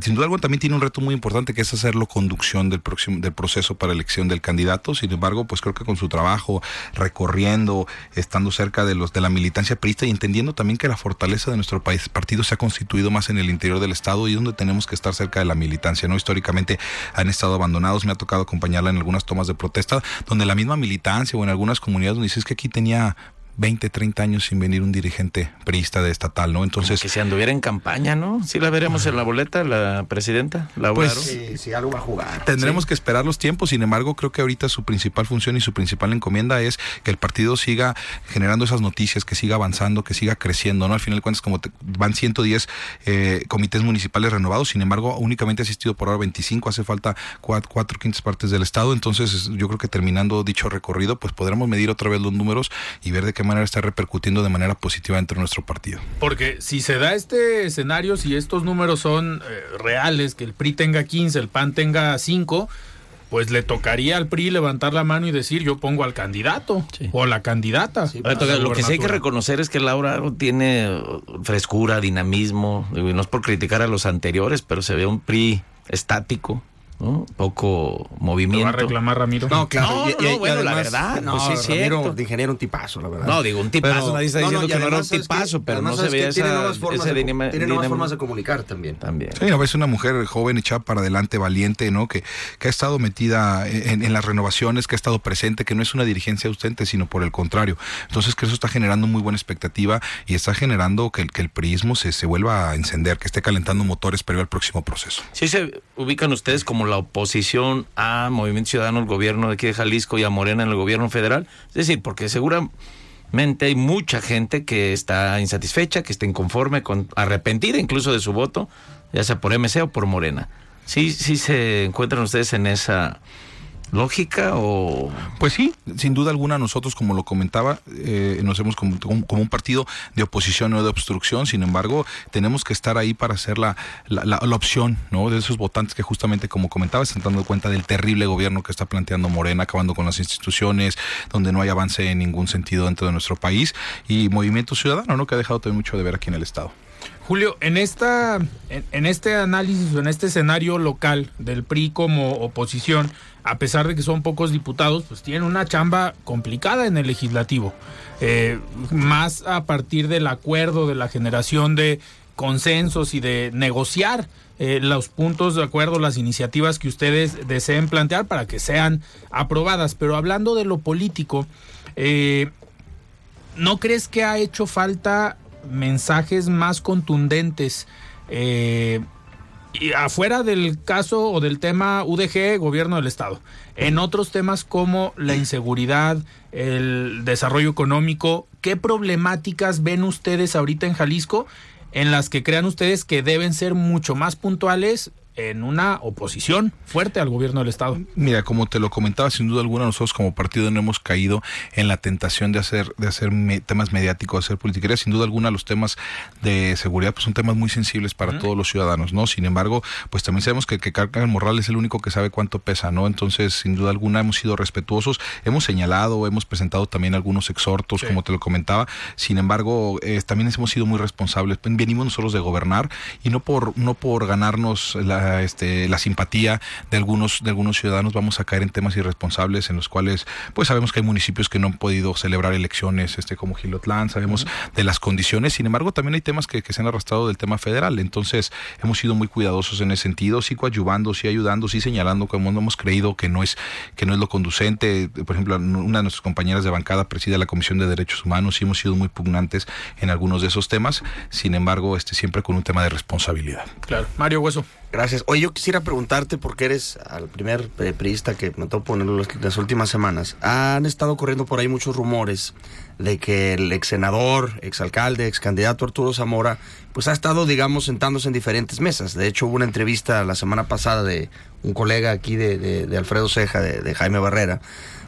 Sin duda alguna también tiene un reto muy importante que es hacerlo conducción del próximo del proceso para elección del candidato. Sin embargo, pues creo que con su trabajo recorriendo, estando cerca de los de la militancia priista y entendiendo también que la fortaleza de nuestro país partido se ha constituido más en el interior del estado y donde tenemos que estar cerca de la militancia, ¿no? Históricamente han estado abandonados, me ha tocado acompañarla en algunas tomas de protesta donde la misma militancia o en algunas comunidades donde dices que aquí tenía 20, 30 años sin venir un dirigente priista de estatal, ¿no? Entonces, que si anduviera en campaña, ¿no? Sí la veremos en la boleta, la presidenta, Laura Pues. Sí, sí, algo va a jugar. Tendremos que esperar los tiempos, sin embargo, creo que ahorita su principal función y su principal encomienda es que el partido siga generando esas noticias, que siga avanzando, que siga creciendo, ¿no? Al final de cuentas, como te- van 110 eh, comités municipales renovados, sin embargo, únicamente ha asistido por ahora 25, hace falta cuatro, cuatro quintas partes del Estado, entonces es- yo creo que terminando dicho recorrido, pues podremos medir otra vez los números y ver de qué manera está repercutiendo de manera positiva dentro de nuestro partido. Porque si se da este escenario, si estos números son eh, reales, que el PRI tenga 15, el PAN tenga 5, pues le tocaría al PRI levantar la mano y decir yo pongo al candidato Sí. o la candidata. A lo que sí hay que reconocer es que Laura tiene uh, frescura, dinamismo, no es por criticar a los anteriores, pero se ve un PRI estático, ¿no? Poco Te va a movimiento. reclamar Ramiro. No, claro. No, no, bueno, la verdad, no, pues sí es Ramiro, cierto. de ingeniero un tipazo, la verdad. No, digo, un tipazo, Pero- nadie está no, no, diciendo que no era un tipazo, pero Además, no se ¿sabes veía qué? Tiene esa, nuevas formas ese de, dinam- tiene nuevas dinam- formas de comunicar también. También. Sí, a veces una mujer joven echada para adelante, valiente, ¿no? Que, que ha estado metida en, en las renovaciones, que ha estado presente, que no es una dirigencia ausente, sino por el contrario. Entonces que eso está generando muy buena expectativa y está generando que el, que el priismo se, se vuelva a encender, que esté calentando motores previo al próximo proceso. Sí se ubican ustedes como la oposición a Movimiento Ciudadano, el gobierno de aquí de Jalisco y a Morena en el gobierno federal. Es decir, porque seguramente hay mucha gente que está insatisfecha, que está inconforme, con, arrepentida incluso de su voto, ya sea por MC o por Morena. Sí, sí se encuentran ustedes en esa lógica o Pues sí, sin duda alguna nosotros, como lo comentaba, eh, nos hemos como, un partido de oposición no de obstrucción, sin embargo, tenemos que estar ahí para ser la, la, la- la opción ¿no? de esos votantes que justamente, como comentaba, están dando cuenta del terrible gobierno que está planteando Morena, acabando con las instituciones, donde no hay avance en ningún sentido dentro de nuestro país, y Movimiento Ciudadano, ¿no? que ha dejado también mucho de ver aquí en el Estado. Julio, en esta, en, este análisis o en este escenario local del PRI como oposición, a pesar de que son pocos diputados, pues tienen una chamba complicada en el legislativo. Eh, más a partir del acuerdo, de la generación de consensos y de negociar eh, los puntos de acuerdo, las iniciativas que ustedes deseen plantear para que sean aprobadas. Pero hablando de lo político, eh, ¿no crees que ha hecho falta mensajes más contundentes? eh, y afuera del caso o del tema UDG, gobierno del Estado, en otros temas como la inseguridad, el desarrollo económico, ¿qué problemáticas ven ustedes ahorita en Jalisco en las que crean ustedes que deben ser mucho más puntuales en una oposición fuerte al gobierno del Estado? Mira, como te lo comentaba, sin duda alguna nosotros como partido no hemos caído en la tentación de hacer de hacer me- temas mediáticos, de hacer politiquería. Sin duda alguna los temas de seguridad pues son temas muy sensibles para todos los ciudadanos, ¿no? Sin embargo, pues también sabemos que, que Carmen Morral es el único que sabe cuánto pesa, ¿no? Entonces, sin duda alguna hemos sido respetuosos, hemos señalado, hemos presentado también algunos exhortos, como te lo comentaba. Sin embargo, eh, también hemos sido muy responsables. Venimos nosotros de gobernar y no por no por ganarnos la ah, este, la simpatía de algunos, de algunos ciudadanos, vamos a caer en temas irresponsables en los cuales, pues sabemos que hay municipios que no han podido celebrar elecciones, este, como Gilotlán, sabemos de las condiciones, sin embargo, también hay temas que, que se han arrastrado del tema federal, entonces hemos sido muy cuidadosos en ese sentido, sí coadyuvando, sí ayudando, sí señalando como no hemos creído que no es, que no es lo conducente, por ejemplo, una de nuestras compañeras de bancada preside la Comisión de Derechos Humanos y hemos sido muy pugnantes en algunos de esos temas, sin embargo, este siempre con un tema de responsabilidad. Claro. Mario Hueso. Gracias. Oye, yo quisiera preguntarte, porque eres el primer eh, periodista que me tocó poner las últimas semanas. Han estado corriendo por ahí muchos rumores de que el ex senador, ex alcalde, ex candidato Arturo Zamora, pues ha estado, digamos, sentándose en diferentes mesas. De hecho, hubo una entrevista la semana pasada de un colega aquí de, Alfredo Ceja, de, Jaime Barrera,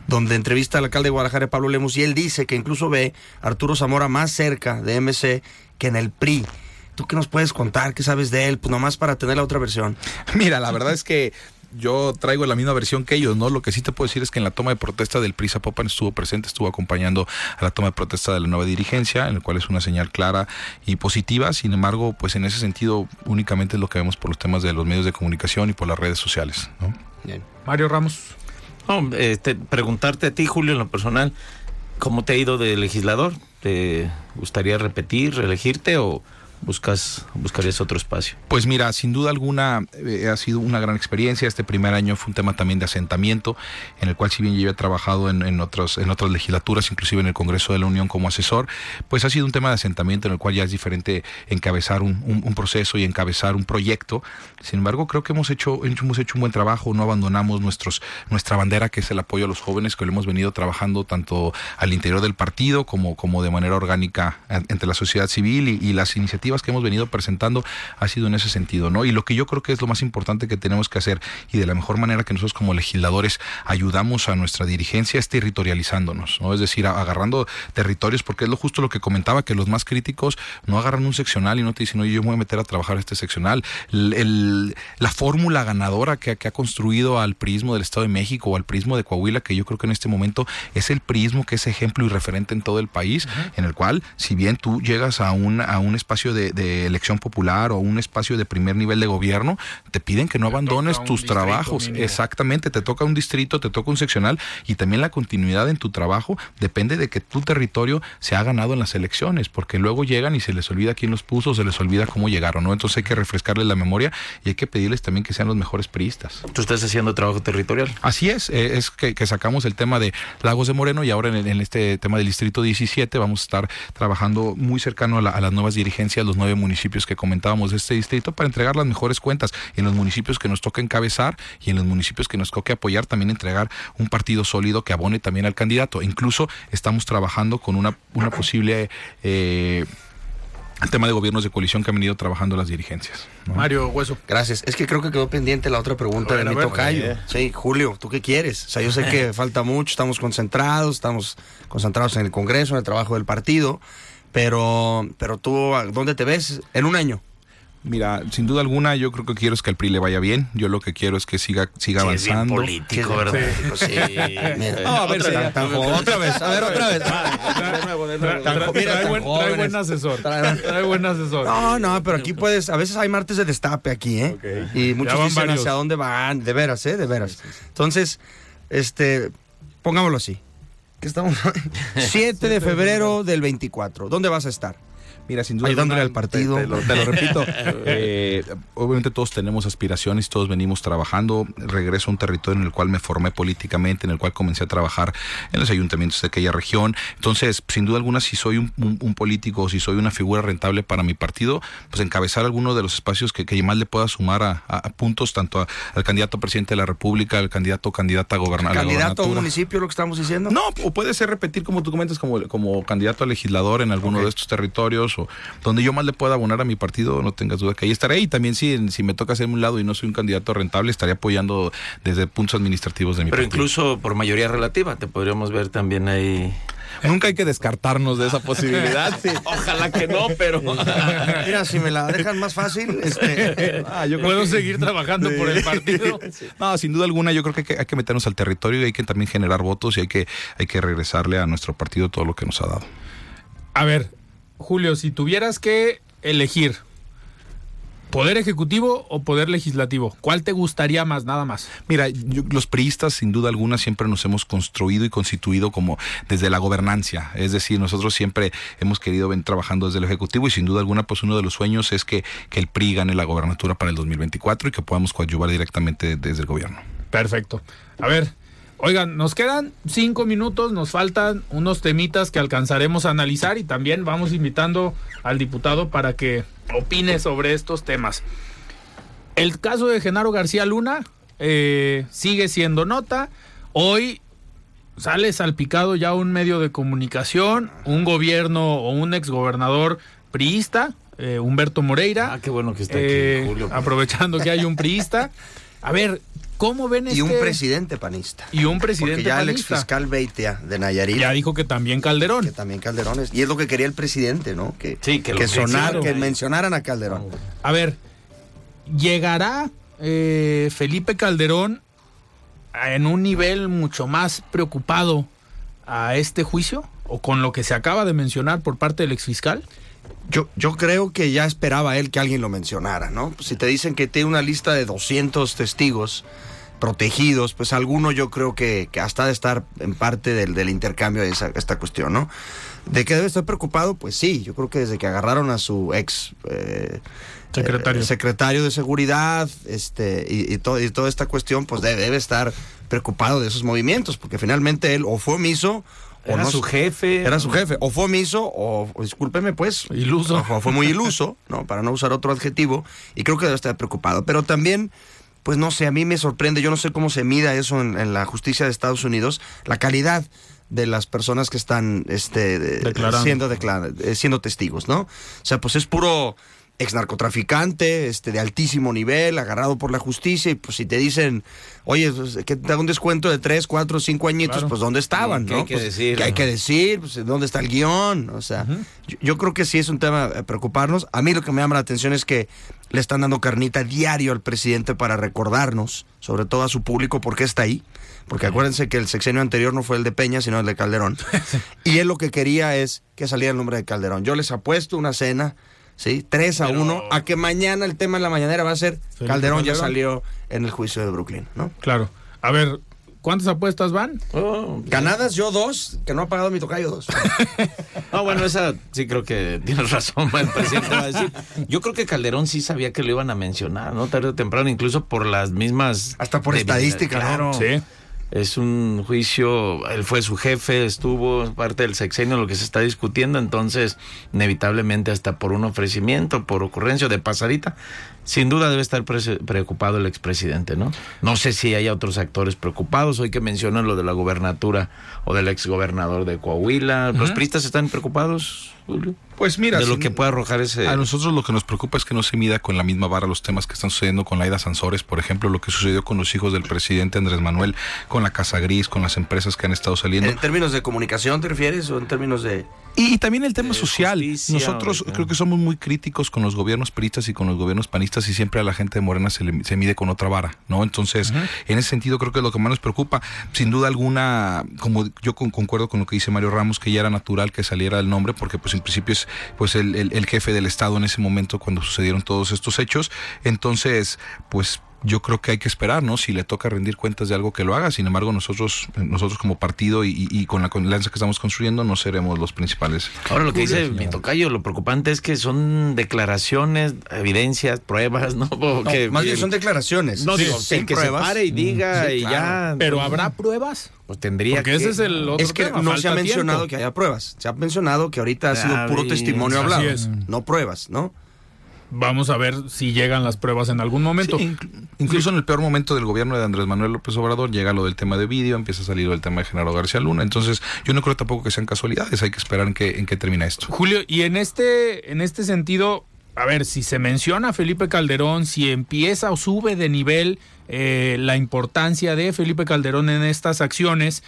donde entrevista al alcalde de Guadalajara, Pablo Lemos, y él dice que incluso ve Arturo Zamora más cerca de MC que en el PRI. ¿Tú qué nos puedes contar? ¿Qué sabes de él? Pues nomás para tener la otra versión. Mira, la verdad es que yo traigo la misma versión que ellos, ¿no? Lo que sí te puedo decir es que en la toma de protesta del PRI Zapopan estuvo presente, estuvo acompañando a la toma de protesta de la nueva dirigencia, en el cual es una señal clara y positiva. Sin embargo, pues en ese sentido únicamente es lo que vemos por los temas de los medios de comunicación y por las redes sociales, ¿no? Bien. Mario Ramos. este, preguntarte a ti, Julio, en lo personal, ¿cómo te ha ido de legislador? ¿Te gustaría repetir, reelegirte o buscas buscarías otro espacio? Pues mira, sin duda alguna eh, ha sido una gran experiencia. Este primer año fue un tema también de asentamiento, en el cual si bien yo he trabajado en, en, en otras legislaturas, inclusive en el Congreso de la Unión como asesor, pues ha sido un tema de asentamiento en el cual ya es diferente encabezar un, un, proceso y encabezar un proyecto. Sin embargo, creo que hemos hecho, hemos hecho un buen trabajo, no abandonamos nuestros, nuestra bandera, que es el apoyo a los jóvenes, que lo hemos venido trabajando tanto al interior del partido como, como de manera orgánica entre la sociedad civil y las iniciativas que hemos venido presentando ha sido en ese sentido, ¿no? Y lo que yo creo que es lo más importante que tenemos que hacer y de la mejor manera que nosotros como legisladores ayudamos a nuestra dirigencia es territorializándonos, ¿no? Es decir, agarrando territorios, porque es lo justo lo que comentaba, que los más críticos no agarran un seccional y no te dicen, oye, yo me voy a meter a trabajar este seccional. la fórmula ganadora que, que ha construido al prismo del Estado de México o al prismo de Coahuila, que yo creo que en este momento es el prismo que es ejemplo y referente en todo el país, en el cual, si bien tú llegas a un, a un espacio de de, elección popular o un espacio de primer nivel de gobierno, te piden que no abandones tus trabajos. Exactamente, te toca un distrito, te toca un seccional y también la continuidad en tu trabajo depende de que tu territorio se ha ganado en las elecciones, porque luego llegan y se les olvida quién los puso, se les olvida cómo llegaron, ¿no? Entonces hay que refrescarles la memoria y hay que pedirles también que sean los mejores priistas. ¿Tú estás haciendo trabajo territorial? Así es, eh, es que, sacamos el tema de Lagos de Moreno y ahora en, este tema del distrito 17 vamos a estar trabajando muy cercano a, a las nuevas dirigencias, los nueve municipios que comentábamos de este distrito para entregar las mejores cuentas. En los municipios que nos toca encabezar y en los municipios que nos toque apoyar, también entregar un partido sólido que abone también al candidato. Incluso estamos trabajando con una, una posible... Eh, tema de gobiernos de coalición que han venido trabajando las dirigencias. Mario Hueso. Gracias. Es que creo que quedó pendiente la otra pregunta de mi tocayo. Sí, Julio, ¿tú qué quieres? O sea, yo sé que falta mucho, estamos concentrados, estamos concentrados en el Congreso, en el trabajo del partido, pero, pero tú, ¿dónde te ves en un año? Mira, sin duda alguna, yo creo que quiero es que al PRI le vaya bien. Yo lo que quiero es que siga, siga avanzando. Es político, ¿verdad? Sí. No, a ver, otra vez, a ver, otra vez. Trae buen asesor. Trae buen asesor. No, no, pero aquí puedes, a veces hay martes de destape aquí, ¿eh? Y muchos dicen hacia dónde van, de veras, ¿eh? De veras. Entonces, este, pongámoslo así que estamos 7 de febrero del 24. ¿Dónde vas a estar? Mira, sin duda. Ayudándole al partido. Te, lo, repito. Eh, obviamente todos tenemos aspiraciones, todos venimos trabajando. Regreso a un territorio en el cual me formé políticamente, en el cual comencé a trabajar en los ayuntamientos de aquella región. Entonces, sin duda alguna, si soy un, político o si soy una figura rentable para mi partido, pues encabezar alguno de los espacios que, que más le pueda sumar a, puntos, tanto al candidato presidente de la República, al candidato candidata a gobernar. ¿Candidato a un municipio, lo que estamos diciendo? No, o puede ser repetir, como tú comentas, como, como candidato a legislador en alguno de estos territorios donde yo más le pueda abonar a mi partido, no tengas duda que ahí estaré. Y también si, si me toca hacerme un lado y no soy un candidato rentable, estaré apoyando desde puntos administrativos de mi Pero partido. Pero incluso por mayoría relativa, te podríamos ver también ahí. Nunca hay que descartarnos de esa posibilidad. Ojalá que no, pero. Mira, si me la dejan más fácil, este... ah, yo puedo seguir trabajando por el partido. No, sin duda alguna, yo creo que hay, que hay, que meternos al territorio y hay que también generar votos y hay que, hay que regresarle a nuestro partido todo lo que nos ha dado. A ver, Julio, si tuvieras que elegir ¿Poder ejecutivo o poder legislativo? ¿Cuál te gustaría más, nada más? Mira, yo- los priistas, sin duda alguna, siempre nos hemos construido y constituido como desde la gobernancia. Es decir, nosotros siempre hemos querido venir trabajando desde el Ejecutivo y sin duda alguna, pues uno de los sueños es que, que el PRI gane la gobernatura para el 2024 y que podamos coadyuvar directamente desde el gobierno. Perfecto. A ver, oigan, nos quedan cinco minutos, nos faltan unos temitas que alcanzaremos a analizar y también vamos invitando al diputado para que opine sobre estos temas. El caso de Genaro García Luna eh, sigue siendo nota. Hoy sale salpicado ya un medio de comunicación, un gobierno o un exgobernador priista, eh, Humberto Moreira. Ah, qué bueno que está aquí, Eh, Julio. Aprovechando que hay un priista. A ver, ¿cómo ven este? Y un presidente panista. Y un presidente Porque ya el panista. exfiscal Beitia de Nayarit. Ya dijo que también Calderón. Que también Calderón es. Y es lo que quería el presidente, ¿no? Que, Sí, que lo que, sonar, mencionaron que mencionaran a Calderón. A ver, ¿llegará eh, Felipe Calderón en un nivel mucho más preocupado a este juicio? ¿O con lo que se acaba de mencionar por parte del exfiscal? Yo, yo creo que ya esperaba él que alguien lo mencionara, ¿no? Si te dicen que tiene una lista de 200 testigos protegidos, pues alguno yo creo que, que hasta de estar en parte del, del intercambio de esa, esta cuestión, ¿no? ¿De que debe estar preocupado? Pues sí, yo creo que desde que agarraron a su ex eh, Secretario. eh, secretario de seguridad este, y, y, to- y toda esta cuestión, pues debe, debe estar preocupado de esos movimientos, porque finalmente él o fue omiso o Era no- su jefe. era su jefe, o fue omiso, o, o discúlpeme pues, Iluso. o fue muy iluso, ¿no? Para no usar otro adjetivo, y creo que debe estar preocupado. Pero también, pues no sé, a mí me sorprende, yo no sé cómo se mida eso en, en la justicia de Estados Unidos, la calidad de las personas que están este, de- Declarando. siendo, declara- eh, siendo testigos, ¿no? O sea, pues es puro ex narcotraficante, este, de altísimo nivel, agarrado por la justicia, y pues si te dicen, oye, pues, que te da un descuento de tres, cuatro, cinco añitos, Claro. pues ¿dónde estaban? ¿Qué no? hay que Pues, decir, ¿Qué hay que decir? Pues, ¿Dónde está el guion? O sea, yo, yo creo que sí es un tema a preocuparnos. A mí lo que me llama la atención es que le están dando carnita diario al presidente para recordarnos, sobre todo a su público, por qué está ahí. Porque acuérdense que el sexenio anterior no fue el de Peña, sino el de Calderón. y él lo que quería es que saliera el nombre de Calderón. Yo les apuesto una cena, ¿sí? Tres a Pero- uno, a que mañana el tema en la mañanera va a ser Felipe Calderón ya salió en el juicio de Brooklyn, ¿no? Claro. A ver, ¿cuántas apuestas van? Oh, Ganadas yo dos, que no ha pagado mi tocayo dos. No, bueno, esa sí creo que tienes razón, el presidente va a decir. Yo creo que Calderón sí sabía que lo iban a mencionar, ¿no? Tarde o temprano, incluso por las mismas... Hasta por estadística, ¿no? Claro. Sí. Es un juicio, él fue su jefe, estuvo parte del sexenio, lo que se está discutiendo, entonces, inevitablemente, hasta por un ofrecimiento, por ocurrencia de pasadita, sin duda debe estar preocupado el expresidente, ¿no? No sé si hay otros actores preocupados, hoy que mencionan lo de la gobernatura o del exgobernador de Coahuila, ¿los pristas están preocupados, Julio? Pues mira, de lo que puede arrojar ese... A nosotros lo que nos preocupa es que no se mida con la misma vara los temas que están sucediendo con Laida Sansores, por ejemplo, lo que sucedió con los hijos del presidente Andrés Manuel, con la Casa Gris, con las empresas que han estado saliendo. ¿En términos de comunicación te refieres o en términos de...? Y, y también el tema de social. justicia, Nosotros creo que somos muy críticos con los gobiernos peristas y con los gobiernos panistas y siempre a la gente de Morena se, le- se mide con otra vara, ¿no? Entonces, en ese sentido creo que lo que más nos preocupa, sin duda alguna, como yo con- concuerdo con lo que dice Mario Ramos, que ya era natural que saliera el nombre, porque pues en principio es pues el, el- el jefe del Estado en ese momento cuando sucedieron todos estos hechos. Entonces, pues yo creo que hay que esperar, ¿no? Si le toca rendir cuentas de algo que lo haga. Sin embargo, nosotros, nosotros como partido y, y- con la alianza que estamos construyendo, no seremos los principales. Ahora lo que dice mi tocayo, lo preocupante es que son declaraciones, evidencias, pruebas, ¿no? No, Que- más bien son declaraciones. No, Sí, digo, sin que pruebas. se pare y diga Sí, y claro. ya. ¿Pero habrá pruebas? Pues tendría Porque que. ese es el otro Es que tema, no se ha mencionado tiempo. que haya pruebas. Se ha mencionado que ahorita ha sido puro testimonio Así hablado. es. No pruebas, ¿no? Vamos a ver si llegan las pruebas en algún momento. Sí, incluso en el peor momento del gobierno de Andrés Manuel López Obrador llega lo del tema de vídeo, empieza a salir lo del tema de Genaro García Luna. Entonces, yo no creo tampoco que sean casualidades, hay que esperar en qué, en qué termina esto. Julio, y en este, en este sentido, a ver, si se menciona a Felipe Calderón, si empieza o sube de nivel eh, la importancia de Felipe Calderón en estas acciones,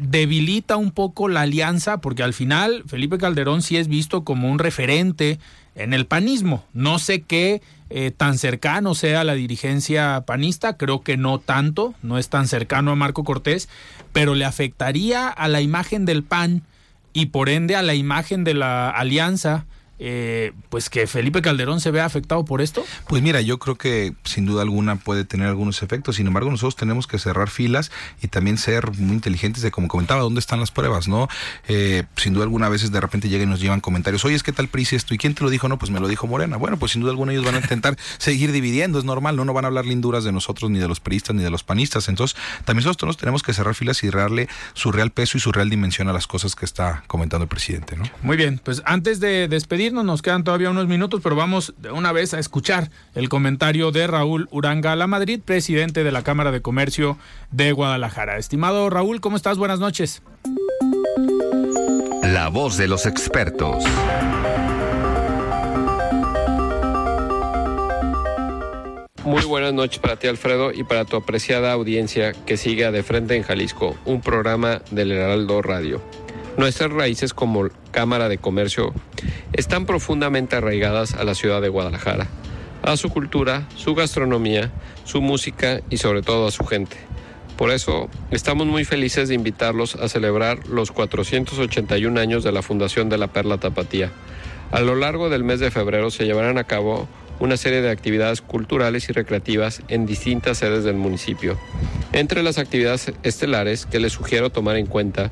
debilita un poco la alianza, porque al final Felipe Calderón sí es visto como un referente en el panismo. No sé qué eh, tan cercano sea la dirigencia panista, creo que no tanto, no es tan cercano a Marco Cortés, pero le afectaría a la imagen del PAN y por ende a la imagen de la alianza eh, pues que Felipe Calderón se vea afectado por esto? Pues mira, yo creo que sin duda alguna puede tener algunos efectos. Sin embargo, nosotros tenemos que cerrar filas y también ser muy inteligentes de, como comentaba, dónde están las pruebas, ¿no? Eh, sin duda alguna, a veces de repente llegan y nos llevan comentarios, oye, es que tal PRI esto, ¿y quién te lo dijo? No, pues me lo dijo Morena. Bueno, pues sin duda alguna ellos van a intentar seguir dividiendo, es normal, ¿no? No van a hablar linduras de nosotros, ni de los priistas, ni de los panistas. Entonces, también nosotros tenemos que cerrar filas y darle su real peso y su real dimensión a las cosas que está comentando el presidente, ¿no? Muy bien, pues antes de despedirnos, nos quedan todavía unos minutos, pero vamos de una vez a escuchar el comentario de Raúl Uranga La Madrid, presidente de la Cámara de Comercio de Guadalajara. Estimado Raúl, ¿cómo estás? Buenas noches. La voz de los expertos. Muy buenas noches para ti, Alfredo, y para tu apreciada audiencia que sigue De Frente en Jalisco, un programa del Heraldo Radio. Nuestras raíces como Cámara de Comercio están profundamente arraigadas a la ciudad de Guadalajara, a su cultura, su gastronomía, su música y sobre todo a su gente. Por eso estamos muy felices de invitarlos a celebrar los 481 años de la fundación de la Perla Tapatía. A lo largo del mes de febrero se llevarán a cabo una serie de actividades culturales y recreativas en distintas sedes del municipio. Entre las actividades estelares que les sugiero tomar en cuenta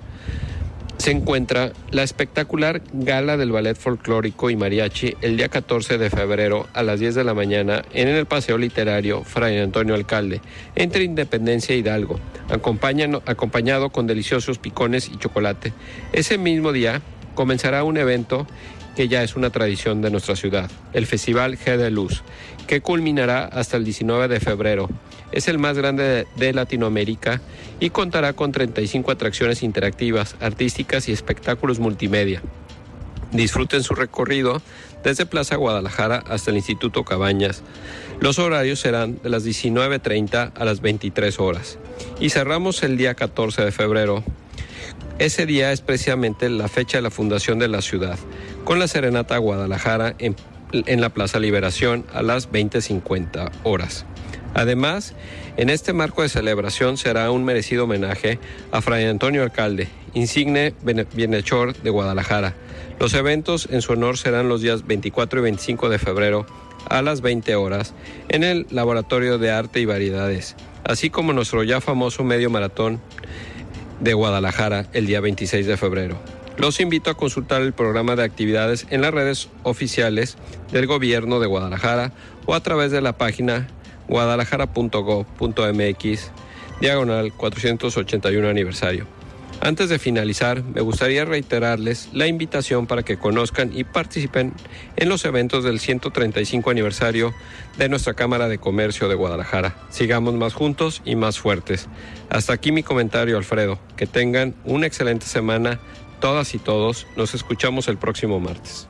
se encuentra la espectacular gala del ballet folclórico y mariachi el día 14 de febrero a las 10 de la mañana en el Paseo Literario Fray Antonio Alcalde, entre Independencia e Hidalgo, acompañado con deliciosos picones y chocolate. Ese mismo día comenzará un evento que ya es una tradición de nuestra ciudad, el Festival G de Luz, que culminará hasta el 19 de febrero. Es el más grande de Latinoamérica y contará con 35 atracciones interactivas, artísticas y espectáculos multimedia. Disfruten su recorrido desde Plaza Guadalajara hasta el Instituto Cabañas. Los horarios serán de las 19.30 a las 23 horas. Y cerramos el día 14 de febrero ese día es precisamente la fecha de la fundación de la ciudad, con la Serenata Guadalajara en, la Plaza Liberación a las 20.50 horas. Además, en este marco de celebración será un merecido homenaje a Fray Antonio Alcalde, insigne bienhechor de Guadalajara. Los eventos en su honor serán los días 24 y 25 de febrero a las 20 horas en el Laboratorio de Arte y Variedades, así como nuestro ya famoso medio maratón de Guadalajara el día 26 de febrero. Los invito a consultar el programa de actividades en las redes oficiales del gobierno de Guadalajara o a través de la página guadalajara.gov.mx diagonal 481 aniversario. Antes de finalizar, me gustaría reiterarles la invitación para que conozcan y participen en los eventos del 135 aniversario de nuestra Cámara de Comercio de Guadalajara. Sigamos más juntos y más fuertes. Hasta aquí mi comentario, Alfredo. Que tengan una excelente semana, todas y todos. Nos escuchamos el próximo martes.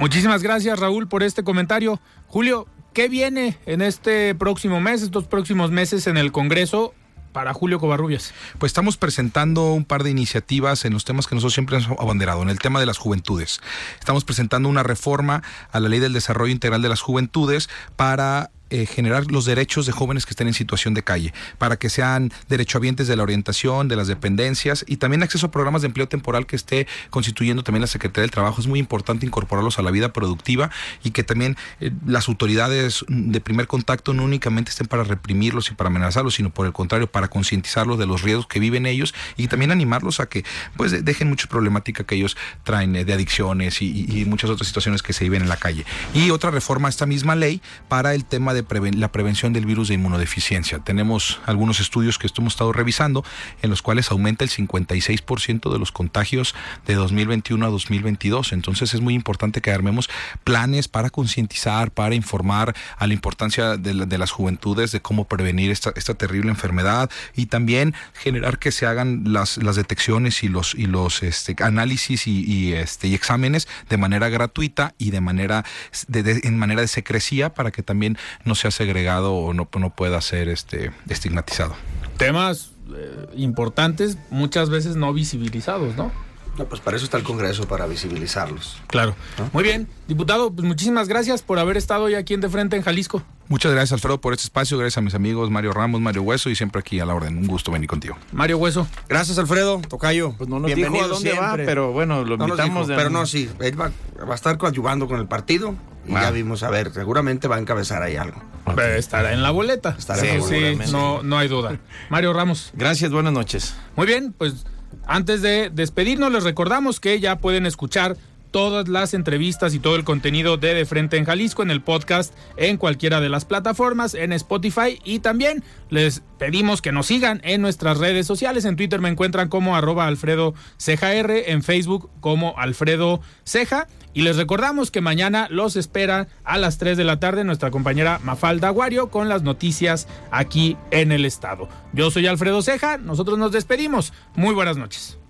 Muchísimas gracias, Raúl, por este comentario. Julio, ¿Qué viene en este próximo mes, estos próximos meses en el Congreso? para Julio Covarrubias? Pues estamos presentando un par de iniciativas en los temas que nosotros siempre hemos abanderado, en el tema de las juventudes. Estamos presentando una reforma a la Ley del Desarrollo Integral de las Juventudes para eh, generar los derechos de jóvenes que estén en situación de calle, para que sean derechohabientes de la orientación, de las dependencias y también acceso a programas de empleo temporal que esté constituyendo también la Secretaría del Trabajo. Es muy importante incorporarlos a la vida productiva y que también eh, las autoridades de primer contacto no únicamente estén para reprimirlos y para amenazarlos, sino por el contrario, para concientizarlos de los riesgos que viven ellos y también animarlos a que pues dejen mucha problemática que ellos traen eh, de adicciones y, y muchas otras situaciones que se viven en la calle. Y otra reforma a esta misma ley para el tema de la prevención del virus de inmunodeficiencia. Tenemos algunos estudios que hemos estado revisando en los cuales aumenta el 56% de los contagios de 2021 a 2022. Entonces es muy importante que armemos planes para concientizar, para informar a la importancia de, las juventudes de cómo prevenir esta, esta terrible enfermedad y también generar que se hagan las, las detecciones y los, y los este, análisis y, este, y exámenes de manera gratuita y de manera de, en manera de secrecía para que también no sea segregado o no, no pueda ser este, estigmatizado. Temas eh, importantes, muchas veces no visibilizados, ¿no? No, pues para eso está el Congreso, para visibilizarlos. Claro. Muy bien. Diputado, pues muchísimas gracias por haber estado hoy aquí en De Frente en Jalisco. Muchas gracias, Alfredo, por este espacio. Gracias a mis amigos Mario Ramos, Mario Hueso y siempre aquí a la orden. Un gusto venir contigo. Mario Hueso. Gracias, Alfredo. Tocayo. Pues no nos dijo a dónde va, pero bueno, lo No nos invitamos. dijo, de- pero no, sí. Él va, va a estar coadyuvando con el partido. Y Ah. ya vimos, a ver, seguramente va a encabezar ahí algo. Eh, Estará en la boleta. Estará sí, en la sí, boleta. no, no hay duda. Mario Ramos. Gracias, buenas noches. Muy bien, pues antes de despedirnos les recordamos que ya pueden escuchar todas las entrevistas y todo el contenido de De Frente en Jalisco en el podcast en cualquiera de las plataformas, en Spotify y también les pedimos que nos sigan en nuestras redes sociales. En Twitter me encuentran como arroba Alfredo Ceja en Facebook como Alfredo Ceja. Y les recordamos que mañana los espera a las 3 de la tarde nuestra compañera Mafalda Aguario con las noticias aquí en el estado. Yo soy Alfredo Ceja, nosotros nos despedimos. Muy buenas noches.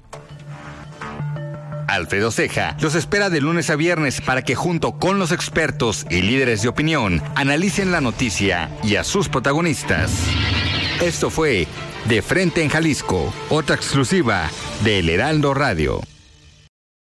Alfredo Ceja los espera de lunes a viernes para que junto con los expertos y líderes de opinión analicen la noticia y a sus protagonistas. Esto fue De Frente en Jalisco, otra exclusiva de El Heraldo Radio.